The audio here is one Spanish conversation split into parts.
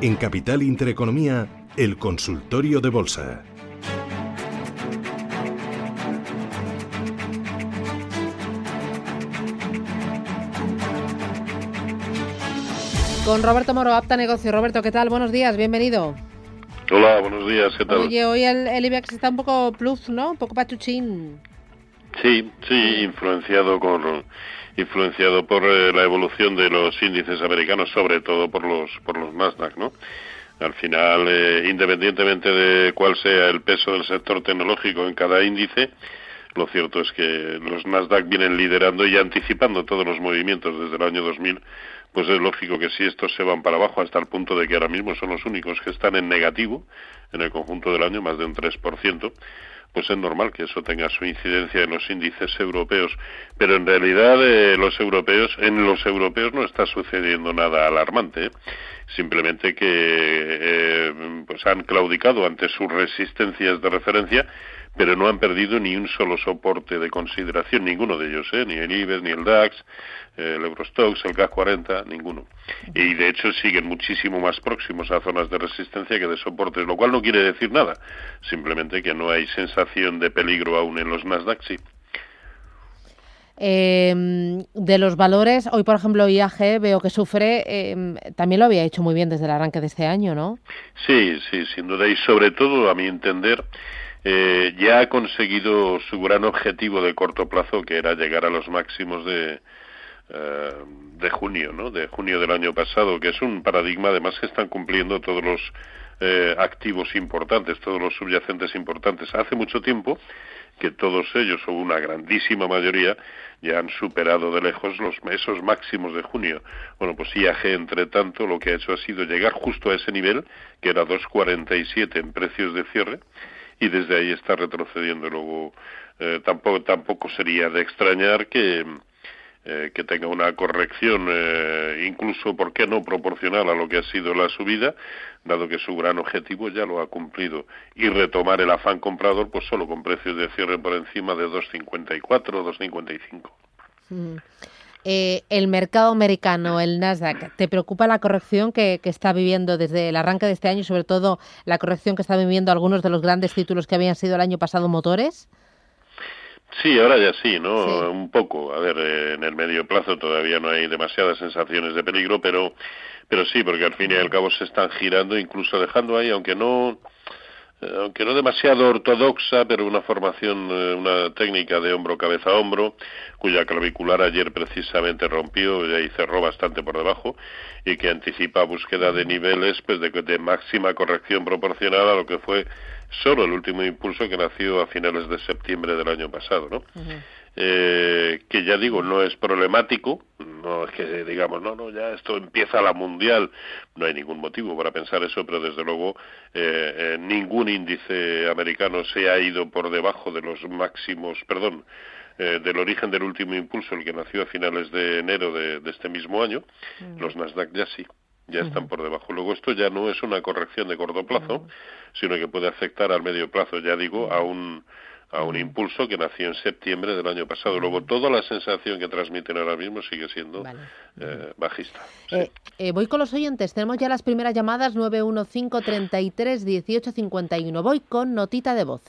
En Capital Intereconomía, el consultorio de bolsa. Con Roberto Moro, Apta Negocio. Roberto, ¿qué tal? Buenos días, bienvenido. Hola, buenos días, ¿qué tal? Oye, hoy el, el IBEX está un poco plus, ¿no? Un poco pachuchín. Sí, sí, influenciado por influenciado por eh, la evolución de los índices americanos, sobre todo por los por los Nasdaq, ¿no? Al final, eh, independientemente de cuál sea el peso del sector tecnológico en cada índice, lo cierto es que los Nasdaq vienen liderando y anticipando todos los movimientos desde el año 2000 pues es lógico que si estos se van para abajo hasta el punto de que ahora mismo son los únicos que están en negativo en el conjunto del año, más de un 3%, pues es normal que eso tenga su incidencia en los índices europeos. Pero en realidad eh, los europeos, en los europeos no está sucediendo nada alarmante. ¿eh? Simplemente que eh, pues han claudicado ante sus resistencias de referencia pero no han perdido ni un solo soporte de consideración, ninguno de ellos, ¿eh? ni el IBEX, ni el DAX, el Eurostox, el CAC 40, ninguno. Y de hecho siguen muchísimo más próximos a zonas de resistencia que de soportes, lo cual no quiere decir nada, simplemente que no hay sensación de peligro aún en los Nasdaq, sí. Eh, de los valores, hoy por ejemplo IAG veo que sufre, eh, también lo había hecho muy bien desde el arranque de este año, ¿no? Sí, sí, sin duda, y sobre todo, a mi entender, eh, ya ha conseguido su gran objetivo de corto plazo, que era llegar a los máximos de, eh, de junio, ¿no? De junio del año pasado, que es un paradigma además que están cumpliendo todos los eh, activos importantes, todos los subyacentes importantes. Hace mucho tiempo que todos ellos, o una grandísima mayoría, ya han superado de lejos los esos máximos de junio. Bueno, pues IAG, entre tanto, lo que ha hecho ha sido llegar justo a ese nivel, que era 2,47 en precios de cierre, y desde ahí está retrocediendo. Luego, eh, tampoco, tampoco sería de extrañar que, eh, que tenga una corrección, eh, incluso, ¿por qué no?, proporcional a lo que ha sido la subida, dado que su gran objetivo ya lo ha cumplido. Y retomar el afán comprador, pues solo con precios de cierre por encima de 2,54 o 2,55. Mm. Eh, el mercado americano, el Nasdaq, ¿te preocupa la corrección que, que, está viviendo desde el arranque de este año y sobre todo la corrección que están viviendo algunos de los grandes títulos que habían sido el año pasado motores? Sí, ahora ya sí, ¿no? Sí. Un poco. A ver, eh, en el medio plazo todavía no hay demasiadas sensaciones de peligro, pero, pero sí, porque al fin y al cabo se están girando, incluso dejando ahí, aunque no, aunque no demasiado ortodoxa, pero una formación, eh, una técnica de hombro cabeza hombro, cuya clavicular ayer precisamente rompió y cerró bastante por debajo y que anticipa búsqueda de niveles pues de, de máxima corrección proporcional a lo que fue solo el último impulso que nació a finales de septiembre del año pasado, ¿no? Eh, que ya digo, no es problemático, no es que digamos, no, no, ya esto empieza la mundial, no hay ningún motivo para pensar eso, pero desde luego eh, eh, ningún índice americano se ha ido por debajo de los máximos, perdón, eh, del origen del último impulso, el que nació a finales de enero de, de este mismo año, -huh. los Nasdaq ya sí ya están por debajo. Luego esto ya no es una corrección de corto plazo, sino que puede afectar al medio plazo, ya digo, a un a un impulso que nació en septiembre del año pasado. Luego toda la sensación que transmiten ahora mismo sigue siendo vale. eh, bajista. Sí. Eh, eh, voy con los oyentes. Tenemos ya las primeras llamadas 915 33 18 51. Voy con notita de voz.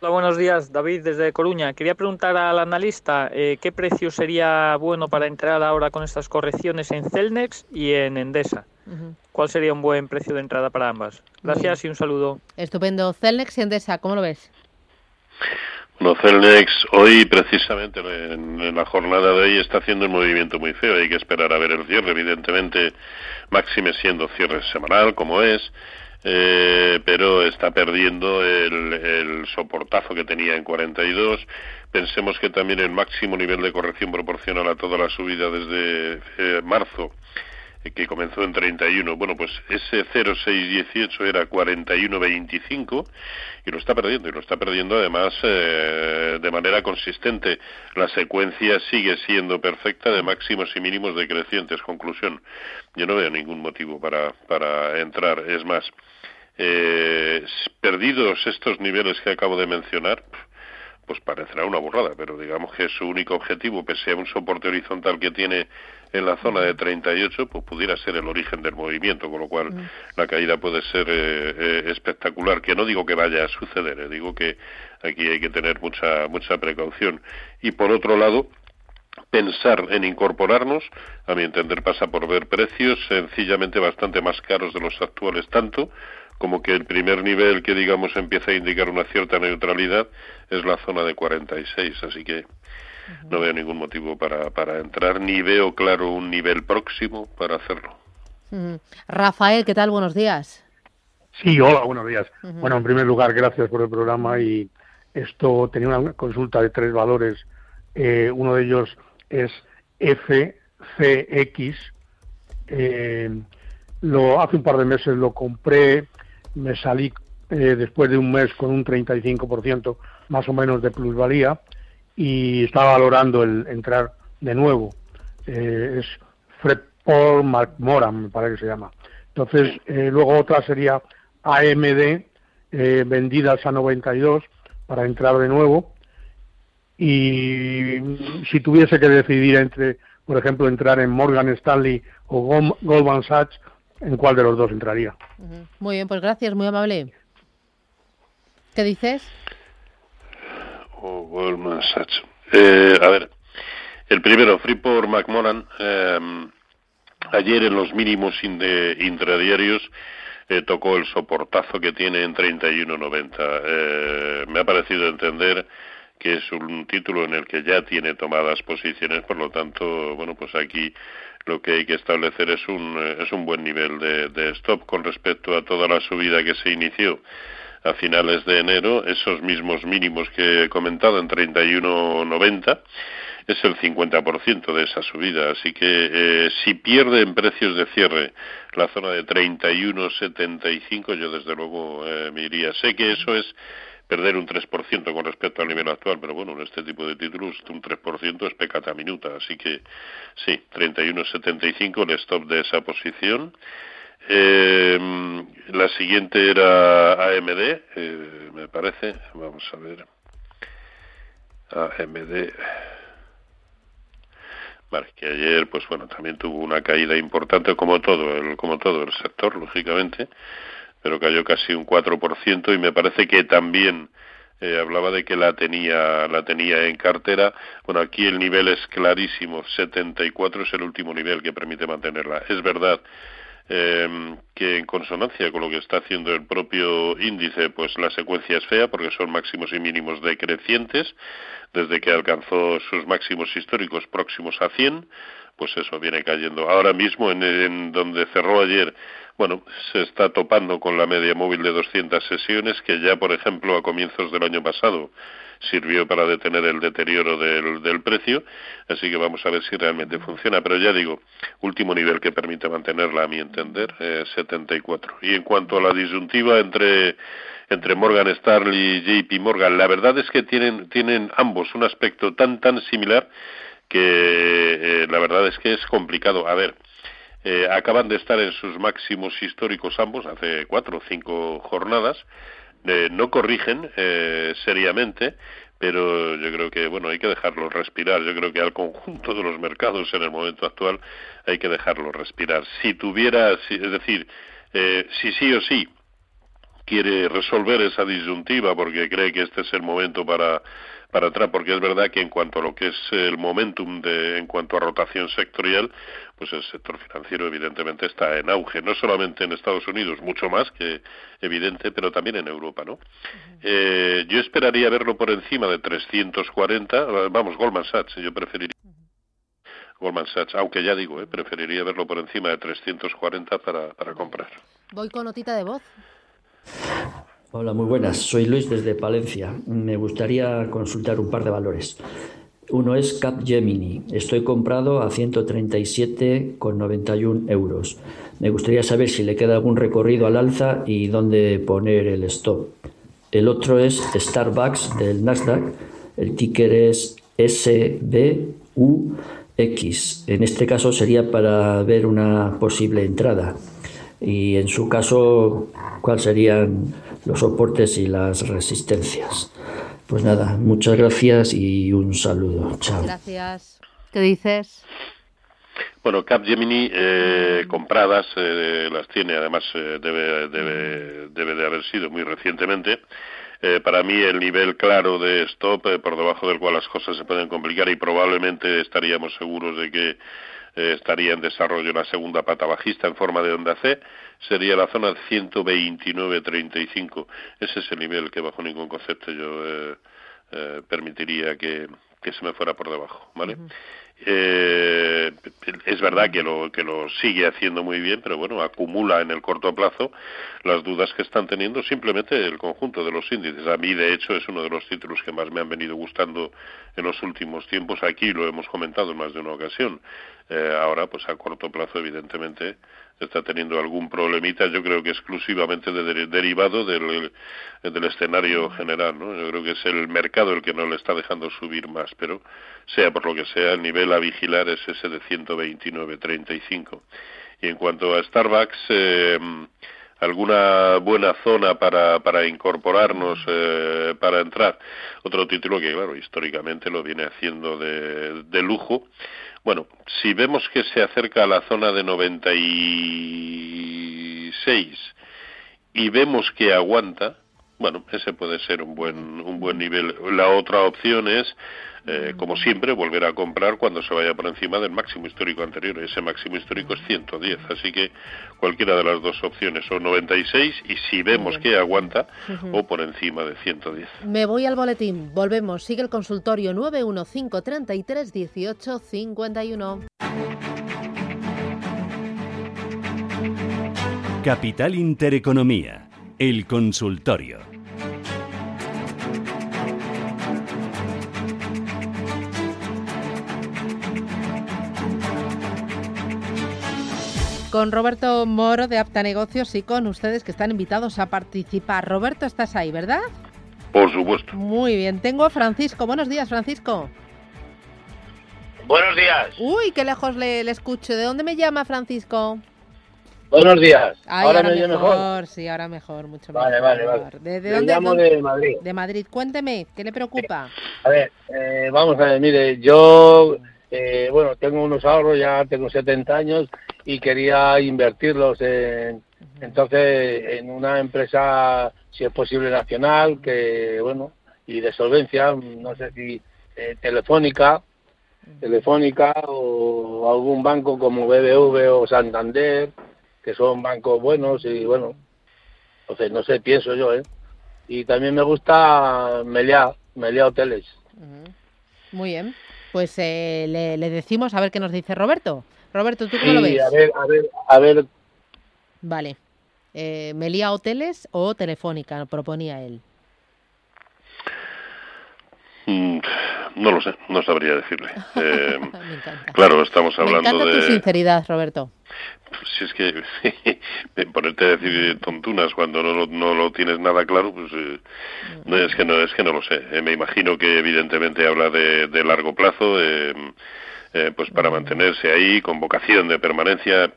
Hola, buenos días, David, desde Coruña. Quería preguntar al analista eh, qué precio sería bueno para entrar ahora con estas correcciones en Celnex y en Endesa. Uh -huh. ¿Cuál sería un buen precio de entrada para ambas? Gracias y un saludo. Estupendo. Celnex y Endesa, ¿cómo lo ves? Bueno, Celnex hoy precisamente en, en, la jornada de hoy está haciendo un movimiento muy feo. Hay que esperar a ver el cierre, evidentemente, máxime siendo cierre semanal como es. eh, pero está perdiendo el, soportazo que tenía en 42. Pensemos que también el máximo nivel de corrección proporcional a toda la subida desde eh, marzo que comenzó en 31. Bueno, pues ese 0,618 era 41,25 y lo está perdiendo, y lo está perdiendo además eh, de manera consistente. La secuencia sigue siendo perfecta de máximos y mínimos decrecientes. Conclusión, yo no veo ningún motivo para, para entrar. Es más, eh, perdidos estos niveles que acabo de mencionar, pues parecerá una burrada, pero digamos que su único objetivo, pese a un soporte horizontal que tiene en la zona de 38, pues pudiera ser el origen del movimiento, con lo cual la caída puede ser eh, eh, espectacular. Que no digo que vaya a suceder, eh, digo que aquí hay que tener mucha mucha precaución. Y por otro lado, pensar en incorporarnos, a mi entender pasa por ver precios sencillamente bastante más caros de los actuales, tanto como que el primer nivel que digamos empieza a indicar una cierta neutralidad es la zona de 46, así que no veo ningún motivo para, para entrar, ni veo claro un nivel próximo para hacerlo. Rafael, ¿qué tal? Buenos días. Sí, hola, buenos días. Bueno, en primer lugar, gracias por el programa y esto tenía una consulta de tres valores. Eh, uno de ellos es FCX. Eh, lo, hace un par de meses lo compré, me salí eh, después de un mes con un 35% más o menos de plusvalía y estaba valorando el entrar de nuevo. Eh, es Fred Paul McMoran, me parece que se llama. Entonces, eh, luego otra sería AMD, eh, vendidas a 92 para entrar de nuevo. Y si tuviese que decidir entre, por ejemplo, entrar en Morgan Stanley o Goldman Sachs, ¿en cuál de los dos entraría? Muy bien, pues gracias, muy amable. ¿Qué dices? o Goldman Sachs. Eh, a ver, el primero, Freeport McMoran, eh, ayer en los mínimos intradiarios eh, tocó el soportazo que tiene en 31.90. Eh, me ha parecido entender que es un título en el que ya tiene tomadas posiciones, por lo tanto, bueno, pues aquí lo que hay que establecer es un, es un buen nivel de, de stop con respecto a toda la subida que se inició a finales de enero, esos mismos mínimos que he comentado en 31.90 es el 50% de esa subida. Así que eh, si pierde en precios de cierre la zona de 31.75, yo desde luego eh, me iría. Sé que eso es perder un 3% con respecto al nivel actual, pero bueno, en este tipo de títulos un 3% es pecata minuta. Así que sí, 31.75 el stop de esa posición. Eh, la siguiente era AMD, eh, me parece. Vamos a ver. AMD. Vale, que ayer, pues bueno, también tuvo una caída importante, como todo el, como todo el sector, lógicamente, pero cayó casi un 4% y me parece que también eh, hablaba de que la tenía, la tenía en cartera. Bueno, aquí el nivel es clarísimo, 74 es el último nivel que permite mantenerla. Es verdad eh, que en consonancia con lo que está haciendo el propio índice, pues la secuencia es fea porque son máximos y mínimos decrecientes desde que alcanzó sus máximos históricos próximos a 100, pues eso viene cayendo. Ahora mismo en, en donde cerró ayer, bueno, se está topando con la media móvil de 200 sesiones que ya, por ejemplo, a comienzos del año pasado sirvió para detener el deterioro del, precio, así que vamos a ver si realmente funciona. Pero ya digo, último nivel que permite mantenerla, a mi entender, eh, 74. Y en cuanto a la disyuntiva entre entre Morgan Stanley y JP Morgan, la verdad es que tienen tienen ambos un aspecto tan tan similar que eh, la verdad es que es complicado. A ver, eh, acaban de estar en sus máximos históricos ambos hace cuatro o cinco jornadas eh, no corrigen eh, seriamente, pero yo creo que bueno hay que dejarlos respirar. Yo creo que al conjunto de los mercados en el momento actual hay que dejarlos respirar. Si tuviera, es decir, eh, si sí o sí quiere resolver esa disyuntiva porque cree que este es el momento para para atrás, porque es verdad que en cuanto a lo que es el momentum de, en cuanto a rotación sectorial, pues el sector financiero evidentemente está en auge, no solamente en Estados Unidos, mucho más que evidente, pero también en Europa, ¿no? eh, yo esperaría verlo por encima de 340, vamos, Goldman Sachs, yo preferiría Goldman Sachs, aunque ya digo, eh, preferiría verlo por encima de 340 para, para comprar. Voy con notita de voz. Hola, muy buenas. Soy Luis desde Palencia. Me gustaría consultar un par de valores. Uno es Capgemini. Estoy comprado a 137,91 euros. Me gustaría saber si le queda algún recorrido al alza y dónde poner el stop. El otro es Starbucks del Nasdaq. El ticker es SBUX. En este caso sería para ver una posible entrada. Y en su caso, ¿cuáles serían los soportes y las resistencias? Pues nada, muchas gracias y un saludo. Chao. Gracias. ¿Qué dices? Bueno, Capgemini eh, compradas eh, las tiene, además eh, debe, debe, debe de haber sido muy recientemente. Eh, para mí el nivel claro de stop eh, por debajo del cual las cosas se pueden complicar y probablemente estaríamos seguros de que estaría en desarrollo una segunda pata bajista en forma de onda C sería la zona de 129.35. Ese es el nivel que bajo ningún concepto yo eh, eh, permitiría que, que, se me fuera por debajo, ¿vale? Eh, es verdad que lo, que lo sigue haciendo muy bien, pero bueno, acumula en el corto plazo las dudas que están teniendo simplemente el conjunto de los índices. A mí, de hecho, es uno de los títulos que más me han venido gustando en los últimos tiempos. Aquí lo hemos comentado en más de una ocasión. Eh, ahora, pues a corto plazo, evidentemente, está teniendo algún problemita, yo creo que exclusivamente derivado del, del escenario general, ¿no? Yo creo que es el mercado el que no le está dejando subir más, pero sea por lo que sea, el nivel a vigilar es ese de 129.35. Y en cuanto a Starbucks, eh, alguna buena zona para, para incorporarnos, eh, para entrar. Otro título que, claro, históricamente lo viene haciendo de, de lujo bueno, si vemos que se acerca a la zona de 96 y vemos que aguanta, bueno, ese puede ser un buen, un buen nivel. La otra opción es eh, como siempre, volver a comprar cuando se vaya por encima del máximo histórico anterior. Ese máximo histórico es 110, así que cualquiera de las dos opciones, o 96 y si vemos que aguanta, o por encima de 110. Me voy al boletín, volvemos, sigue el consultorio 915331851. Capital Intereconomía, el consultorio. con Roberto Moro de Apta Negocios y con ustedes que están invitados a participar. Roberto, estás ahí, ¿verdad? Por supuesto. Muy bien. Tengo a Francisco. Buenos días, Francisco. Buenos días. Uy, qué lejos le, escucho. ¿De dónde me llama Francisco? Buenos días. ahora, me mejor, mejor, Sí, ahora mejor, mucho mejor. Vale, vale, vale. ¿De, de dónde, llamo de Madrid. De Madrid. Cuénteme, ¿qué le preocupa? A ver, eh, vamos a ver, mire, yo, eh, bueno, tengo unos ahorros, ya tengo 70 años y quería invertirlos en, entonces en una empresa, si es posible, nacional, que bueno, y de solvencia, no sé si eh, telefónica, telefónica o algún banco como BBV o Santander, que son bancos buenos y bueno, entonces no sé, pienso yo, ¿eh? Y también me gusta Meliá, Meliá Hoteles. Muy bien, pues eh, le, le decimos a ver qué nos dice Roberto. Roberto, ¿tú cómo lo ves? A ver, a ver, a ver. Vale. Eh, ¿Melía Hoteles o Telefónica? Proponía él. Mm, no lo sé, no sabría decirle. Eh, Me encanta. Claro, estamos hablando Me encanta de. tu sinceridad, Roberto. Si es que ponerte a decir tontunas cuando no, no lo tienes nada claro, pues eh, no, es que no es que no lo sé. Eh, me imagino que evidentemente habla de, de largo plazo. Eh, eh, pues para mantenerse ahí con vocación de permanencia.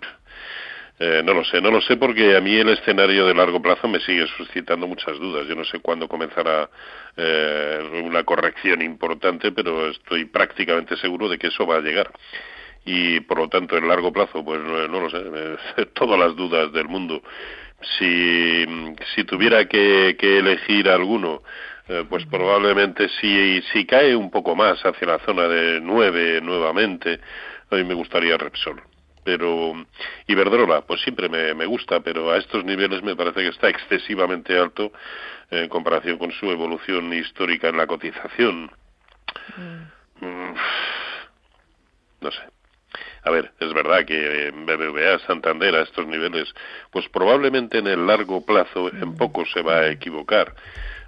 Eh, no lo sé, no lo sé porque a mí el escenario de largo plazo me sigue suscitando muchas dudas. Yo no sé cuándo comenzará eh, una corrección importante, pero estoy prácticamente seguro de que eso va a llegar. Y por lo tanto, en largo plazo, pues no, lo sé, todas las dudas del mundo. Si, si tuviera que, que elegir alguno, eh, pues probablemente si, si cae un poco más hacia la zona de 9 nuevamente, a mí me gustaría Repsol. Pero Iberdrola, pues siempre me, me gusta, pero a estos niveles me parece que está excesivamente alto en comparación con su evolución histórica en la cotización. Mm. No sé. a ver, es verdad que en BBVA, Santander, a estos niveles, pues probablemente en el largo plazo en poco se va a equivocar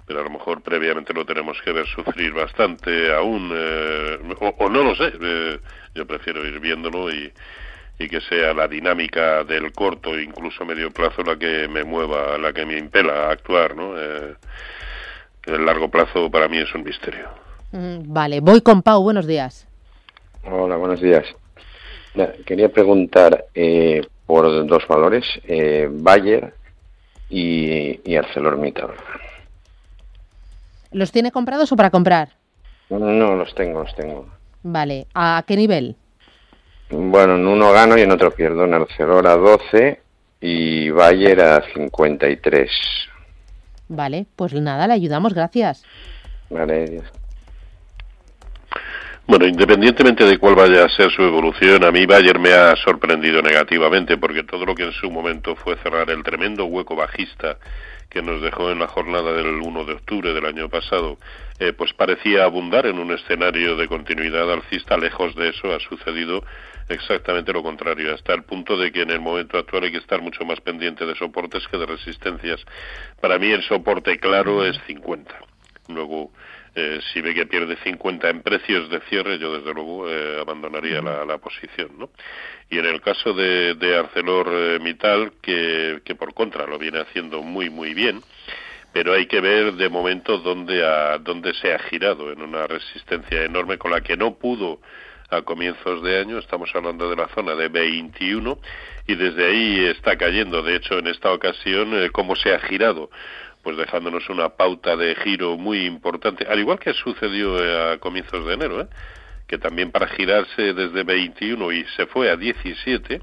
pero a lo mejor previamente lo tenemos que ver sufrir bastante aún, eh, o, no lo sé, eh, yo prefiero ir viéndolo y, y que sea la dinámica del corto, incluso medio plazo, la que me mueva, la que me impela a actuar, ¿no? Eh, el largo plazo para mí es un misterio. Mm, vale, voy con Pau, buenos días. Hola, buenos días. Quería preguntar eh, por dos valores, eh, Bayer y, y ArcelorMittal. ¿Los tiene comprados o para comprar? No, los tengo, los tengo. Vale, ¿a qué nivel? Bueno, en uno gano y en otro pierdo. En Arcelor a 12 y Bayer a 53. Vale, pues nada, le ayudamos, gracias. Vale, Bueno, independientemente de cuál vaya a ser su evolución, a mí Bayer me ha sorprendido negativamente porque todo lo que en su momento fue cerrar el tremendo hueco bajista que nos dejó en la jornada del 1 de octubre del año pasado, eh, pues parecía abundar en un escenario de continuidad alcista. Lejos de eso ha sucedido exactamente lo contrario, hasta el punto de que en el momento actual hay que estar mucho más pendiente de soportes que de resistencias. Para mí el soporte claro es 50. Luego, eh, si ve que pierde 50 en precios de cierre, yo desde luego eh, abandonaría la, posición. ¿no? Y en el caso de, de ArcelorMittal, que, que por contra lo viene haciendo muy, muy bien, pero hay que ver de momento dónde, ha, dónde se ha girado en una resistencia enorme con la que no pudo a comienzos de año, estamos hablando de la zona de 21 y desde ahí está cayendo, de hecho en esta ocasión, eh, cómo se ha girado pues dejándonos una pauta de giro muy importante, al igual que sucedió eh, a comienzos de enero, ¿eh? que también para girarse desde 21 y se fue a 17,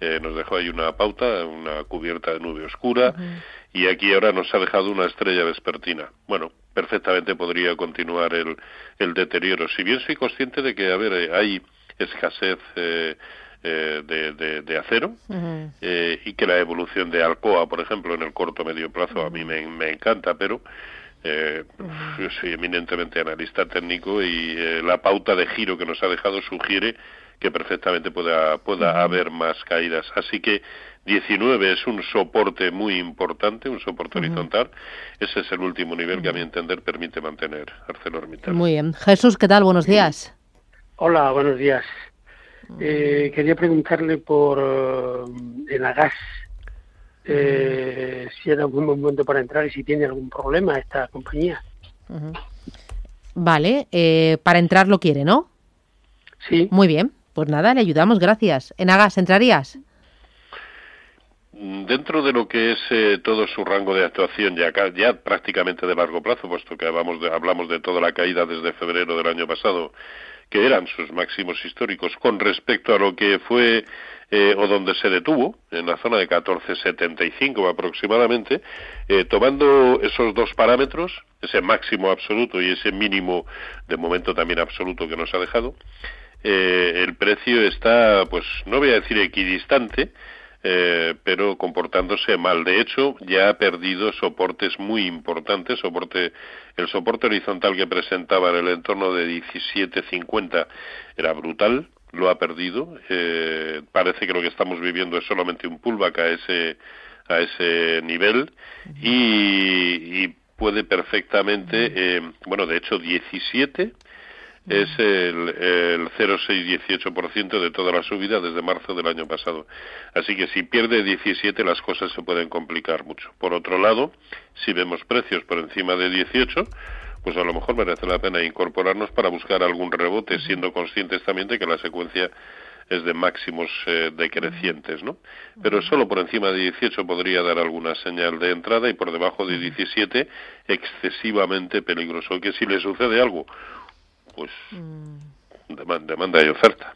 eh, nos dejó ahí una pauta, una cubierta de nube oscura, y aquí ahora nos ha dejado una estrella vespertina. Bueno, perfectamente podría continuar el, el deterioro. Si bien soy consciente de que, a ver, eh, hay escasez eh, eh, de, de, acero y que la evolución de Alcoa, por ejemplo, en el corto medio plazo a mí me, me encanta, pero yo soy eminentemente analista técnico y la pauta de giro que nos ha dejado sugiere que perfectamente pueda, pueda haber más caídas. Así que 19 es un soporte muy importante, un soporte horizontal. Ese es el último nivel que a mi entender permite mantener ArcelorMittal. Muy bien. Jesús, ¿qué tal? Buenos días. Hola, buenos días. Eh, quería preguntarle por eh, Enagas eh, si era un buen momento para entrar y si tiene algún problema esta compañía. Vale, eh, para entrar lo quiere, ¿no? Sí. Muy bien, pues nada, le ayudamos, gracias. Enagas, ¿entrarías? Dentro de lo que es eh, todo su rango de actuación ya, ya prácticamente de largo plazo, puesto que hablamos de, hablamos de toda la caída desde febrero del año pasado, que eran sus máximos históricos con respecto a lo que fue eh, o donde se detuvo, en la zona de 14,75 aproximadamente, eh, tomando esos dos parámetros, ese máximo absoluto y ese mínimo de momento también absoluto que nos ha dejado, el precio está, pues no voy a decir equidistante, eh, pero comportándose mal. De hecho, ya ha perdido soportes muy importantes. Soporte, el soporte horizontal que presentaba en el entorno de 17.50 era brutal, lo ha perdido. Eh, parece que lo que estamos viviendo es solamente un pullback a ese, a ese nivel y, y puede perfectamente, eh, bueno, de hecho 17 es el, el 0,618% de toda la subida desde marzo del año pasado. Así que si pierde 17 las cosas se pueden complicar mucho. Por otro lado, si vemos precios por encima de 18, pues a lo mejor merece la pena incorporarnos para buscar algún rebote, siendo conscientes también de que la secuencia es de máximos eh, decrecientes, ¿no? Pero solo por encima de 18 podría dar alguna señal de entrada y por debajo de 17 excesivamente peligroso. Que si le sucede algo, pues mm. demanda, y oferta.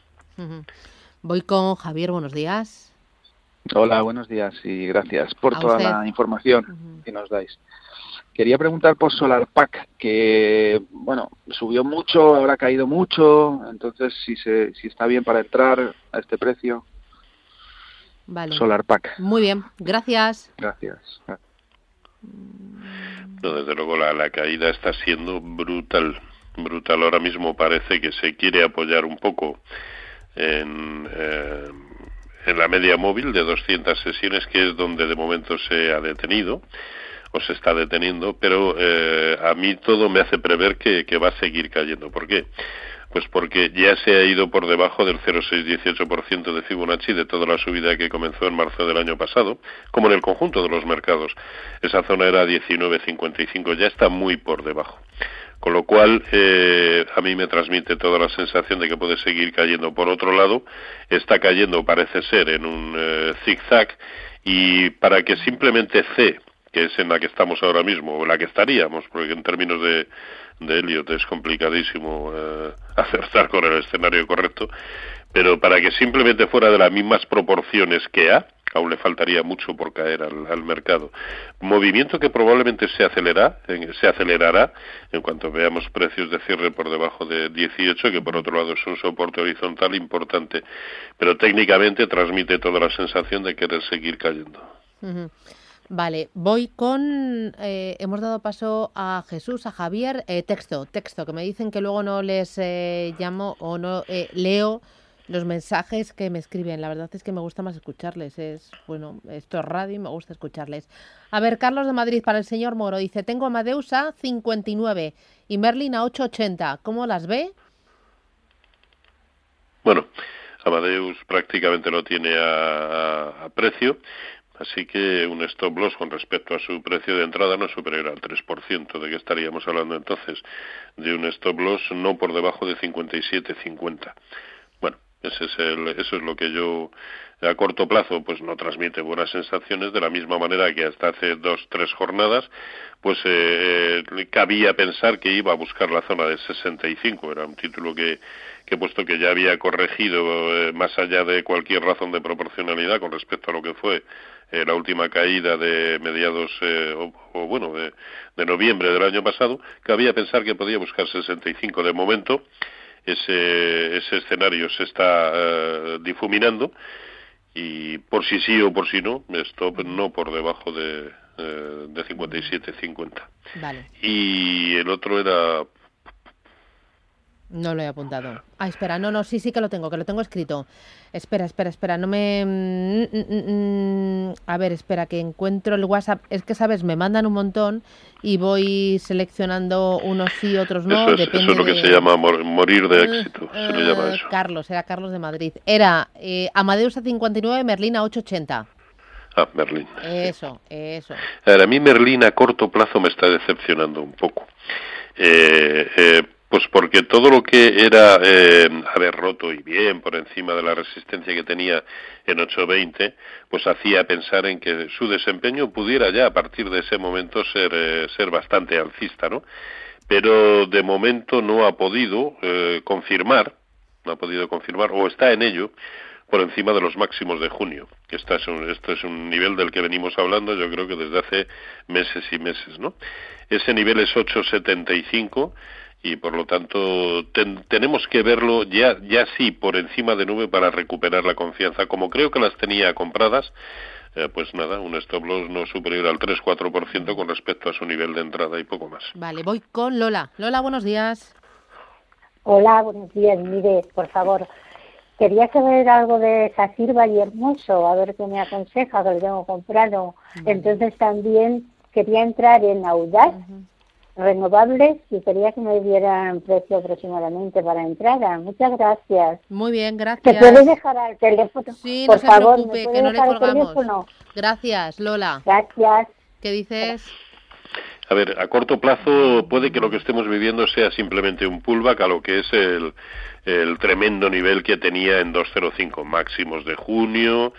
Voy con Javier, buenos días. Hola, buenos días y gracias por toda la información que nos dais. Quería preguntar por SolarPack, que, bueno, subió mucho, ahora ha caído mucho, entonces si, se, si está bien para entrar a este precio. Vale. SolarPack. Muy bien, gracias. Gracias. No, desde luego la, la caída está siendo brutal brutal. Ahora mismo parece que se quiere apoyar un poco en, eh, la media móvil de 200 sesiones, que es donde de momento se ha detenido o se está deteniendo, pero eh, a mí todo me hace prever que, que va a seguir cayendo. ¿Por qué? Pues porque ya se ha ido por debajo del 0,618% de Fibonacci de toda la subida que comenzó en marzo del año pasado, como en el conjunto de los mercados. Esa zona era 19,55, ya está muy por debajo. Con lo cual, eh, a mí me transmite toda la sensación de que puede seguir cayendo. Por otro lado, está cayendo, parece ser, en un eh, zigzag y para que simplemente C, que es en la que estamos ahora mismo, o la que estaríamos, porque en términos de, de Elliot es complicadísimo eh, acertar con el escenario correcto, pero para que simplemente fuera de las mismas proporciones que A, aún le faltaría mucho por caer al, mercado. Movimiento que probablemente se, acelera, se acelerará en cuanto veamos precios de cierre por debajo de 18, que por otro lado es un soporte horizontal importante, pero técnicamente transmite toda la sensación de querer seguir cayendo. Vale, voy con. Eh, hemos dado paso a Jesús, a Javier. Eh, texto, texto, que me dicen que luego no les eh, llamo o no leo los mensajes que me escriben. La verdad es que me gusta más escucharles. Es bueno, esto es radio y me gusta escucharles. A ver, Carlos de Madrid para el señor Moro dice: Tengo Amadeus a 59 y Merlin a 880. ¿Cómo las ve? Bueno, Amadeus prácticamente lo tiene a precio. Así que un stop loss con respecto a su precio de entrada no es superior al 3%. ¿De qué estaríamos hablando entonces? De un stop loss no por debajo de 57.50. Ese es el, eso es lo que yo a corto plazo pues no transmite buenas sensaciones de la misma manera que hasta hace dos tres jornadas pues eh, eh cabía pensar que iba a buscar la zona de 65 era un título que que puesto que ya había corregido eh, más allá de cualquier razón de proporcionalidad con respecto a lo que fue eh, la última caída de mediados eh, o, bueno de, noviembre del año pasado cabía pensar que podía buscar 65 de momento ese ese escenario se está eh, difuminando y por si sí o por si no stop no por debajo de de 57 50 vale. y el otro era no lo he apuntado. Ah, espera, no, no, sí, sí que lo tengo, que lo tengo escrito. Espera, espera, espera, no me... Mm, mm, mm, a ver, espera, que encuentro el WhatsApp. Es que, ¿sabes? Me mandan un montón y voy seleccionando unos sí, otros no. Eso es, eso es lo que se llama morir de éxito. se lo llama eso. Carlos, era Carlos de Madrid. Era eh, Amadeus a 59, Merlín a 880. Ah, Merlín. Eso, eso. a mí Merlín a corto plazo me está decepcionando un poco. Eh, eh, pues porque todo lo que era eh, haber roto y bien por encima de la resistencia que tenía en 820, pues hacía pensar en que su desempeño pudiera ya a partir de ese momento ser, eh, ser bastante alcista, ¿no? Pero de momento no ha podido eh, confirmar, no ha podido confirmar, o está en ello, por encima de los máximos de junio. Este es, un, este es un nivel del que venimos hablando yo creo que desde hace meses y meses, ¿no? Ese nivel es 875 y por lo tanto tenemos que verlo ya ya sí por encima de nube para recuperar la confianza. Como creo que las tenía compradas eh, pues nada un stop loss no superior al 3-4% con respecto a su nivel de entrada y poco más. Vale voy con Lola. Lola buenos días. Hola buenos días. Mire por favor quería saber algo de Safir y Hermoso a ver qué me aconseja que lo tengo comprado. Entonces también quería entrar en Audaz renovables y quería que me dieran precio aproximadamente para entrada. Muchas gracias. Muy bien, gracias. ¿Te puedes dejar el teléfono? Sí, no se preocupe, que no le colgamos. Gracias, Lola. Gracias. ¿Qué dices? A ver, a corto plazo puede que lo que estemos viviendo sea simplemente un pullback a lo que es el, el tremendo nivel que tenía en 205, máximos de junio,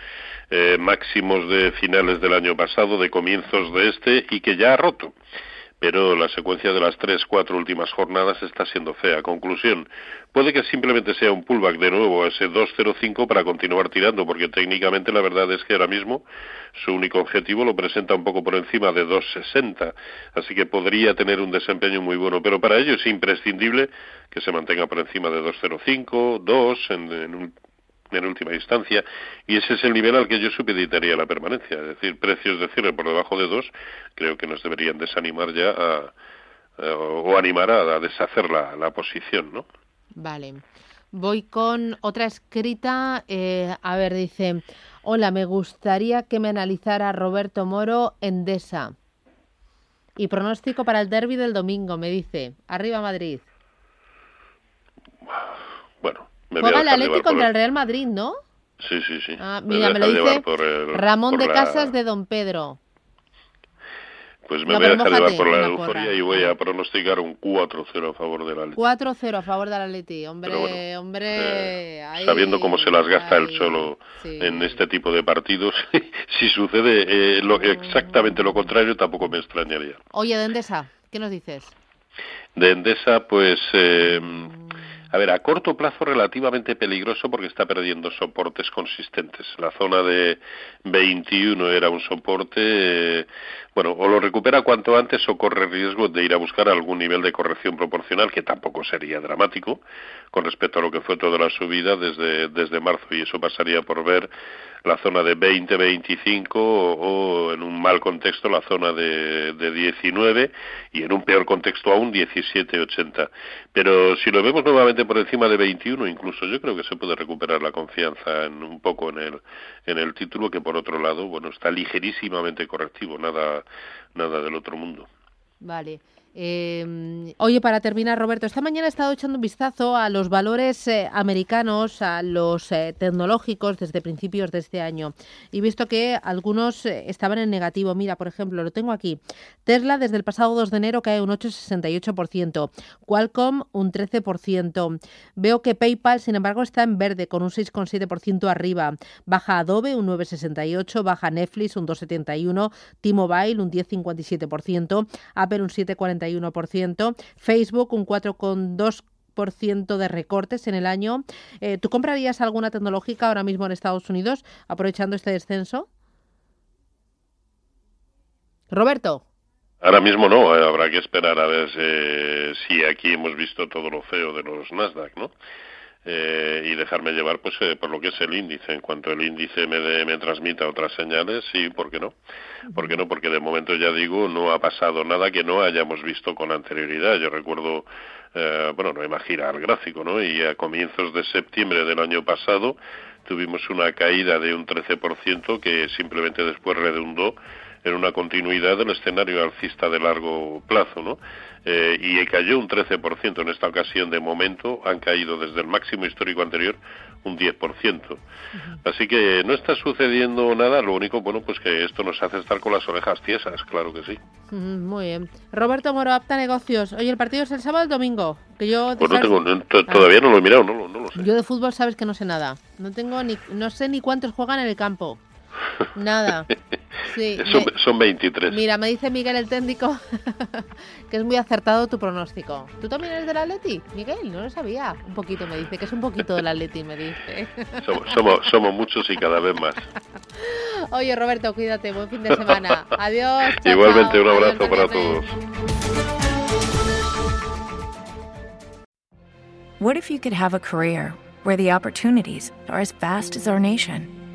eh, máximos de finales del año pasado, de comienzos de este y que ya ha roto pero la secuencia de las tres, cuatro últimas jornadas está siendo fea. Conclusión, puede que simplemente sea un pullback de nuevo a ese 2.05 para continuar tirando, porque técnicamente la verdad es que ahora mismo su único objetivo lo presenta un poco por encima de 2.60, así que podría tener un desempeño muy bueno, pero para ello es imprescindible que se mantenga por encima de 2.05, 2 en, en un en última instancia, y ese es el nivel al que yo supeditaría la permanencia, es decir, precios de cierre por debajo de dos, creo que nos deberían desanimar ya a, o animar a, deshacer la, la, posición, ¿no? Vale. Voy con otra escrita. Eh, a ver, dice, hola, me gustaría que me analizara Roberto Moro Endesa. Y pronóstico para el derby del domingo, me dice. Arriba Madrid. Bueno, me Juega el Atlético contra el... Real Madrid, ¿no? Sí, sí, sí. Ah, mira, me, lo dice Ramón de Casas de Don Pedro. Pues me voy a dejar llevar por la euforia y voy a pronosticar un 4-0 a favor del Atleti. 4-0 a favor del Atleti, hombre, hombre. Eh, sabiendo cómo se las gasta el Cholo en este tipo de partidos, si sucede eh, lo, exactamente lo contrario, tampoco me extrañaría. Oye, de Endesa, ¿qué nos dices? De Endesa, pues... Eh, a ver, a corto plazo relativamente peligroso porque está perdiendo soportes consistentes. La zona de 21 era un soporte, eh, bueno, o lo recupera cuanto antes o corre riesgo de ir a buscar algún nivel de corrección proporcional que tampoco sería dramático con respecto a lo que fue toda la subida desde, desde marzo y eso pasaría por ver la zona de 20-25 o, en un mal contexto la zona de, de 19 y en un peor contexto aún 17-80. Pero si lo vemos nuevamente por encima de 21 incluso yo creo que se puede recuperar la confianza en un poco en el, en el título que por otro lado bueno está ligerísimamente correctivo, nada, nada del otro mundo. Vale. Eh, oye, para terminar, Roberto, esta mañana he estado echando un vistazo a los valores eh, americanos, a los eh, tecnológicos desde principios de este año y visto que algunos eh, estaban en negativo. Mira, por ejemplo, lo tengo aquí. Tesla desde el pasado 2 de enero cae un 8,68%, Qualcomm un 13%. Veo que PayPal, sin embargo, está en verde con un 6,7% arriba. Baja Adobe un 9,68%, baja Netflix un 2,71%, T-Mobile un 10,57%, Apple un 7,41%. Facebook un 4,2% de recortes en el año. Eh, ¿Tú comprarías alguna tecnológica ahora mismo en Estados Unidos aprovechando este descenso? Roberto. Ahora mismo no, eh, habrá que esperar a ver si aquí hemos visto todo lo feo de los Nasdaq, ¿no? Eh, y dejarme llevar pues eh, por lo que es el índice. En cuanto el índice me, me transmita otras señales, sí, ¿por qué no? ¿Por qué no? Porque de momento ya digo, no ha pasado nada que no hayamos visto con anterioridad. Yo recuerdo, eh, bueno, no imaginar el gráfico, ¿no? Y a comienzos de septiembre del año pasado tuvimos una caída de un 13% que simplemente después redundó en una continuidad del escenario alcista de largo plazo, ¿no? eh, y cayó un 13% en esta ocasión de momento, han caído desde el máximo histórico anterior un 10%. Así que no está sucediendo nada, lo único, bueno, pues que esto nos hace estar con las orejas tiesas, claro que sí. Muy bien. Roberto Moro, apta negocios. Oye, el partido es el sábado o el domingo. Que yo pues no tengo, todavía no lo he mirado, no, no lo sé. Yo de fútbol sabes que no sé nada. No tengo ni, no sé ni cuántos juegan en el campo. Nada. Sí, son, 23. Mira, me dice Miguel el técnico que es muy acertado tu pronóstico. ¿Tú también eres del Atleti? Miguel, no lo sabía. Un poquito me dice, que es un poquito del Atleti, me dice. somos, somos, muchos y cada vez más. Oye, Roberto, cuídate. Buen fin de semana. Adiós. Igualmente, un abrazo para todos. What if you could have a career where the opportunities are as vast as our nation?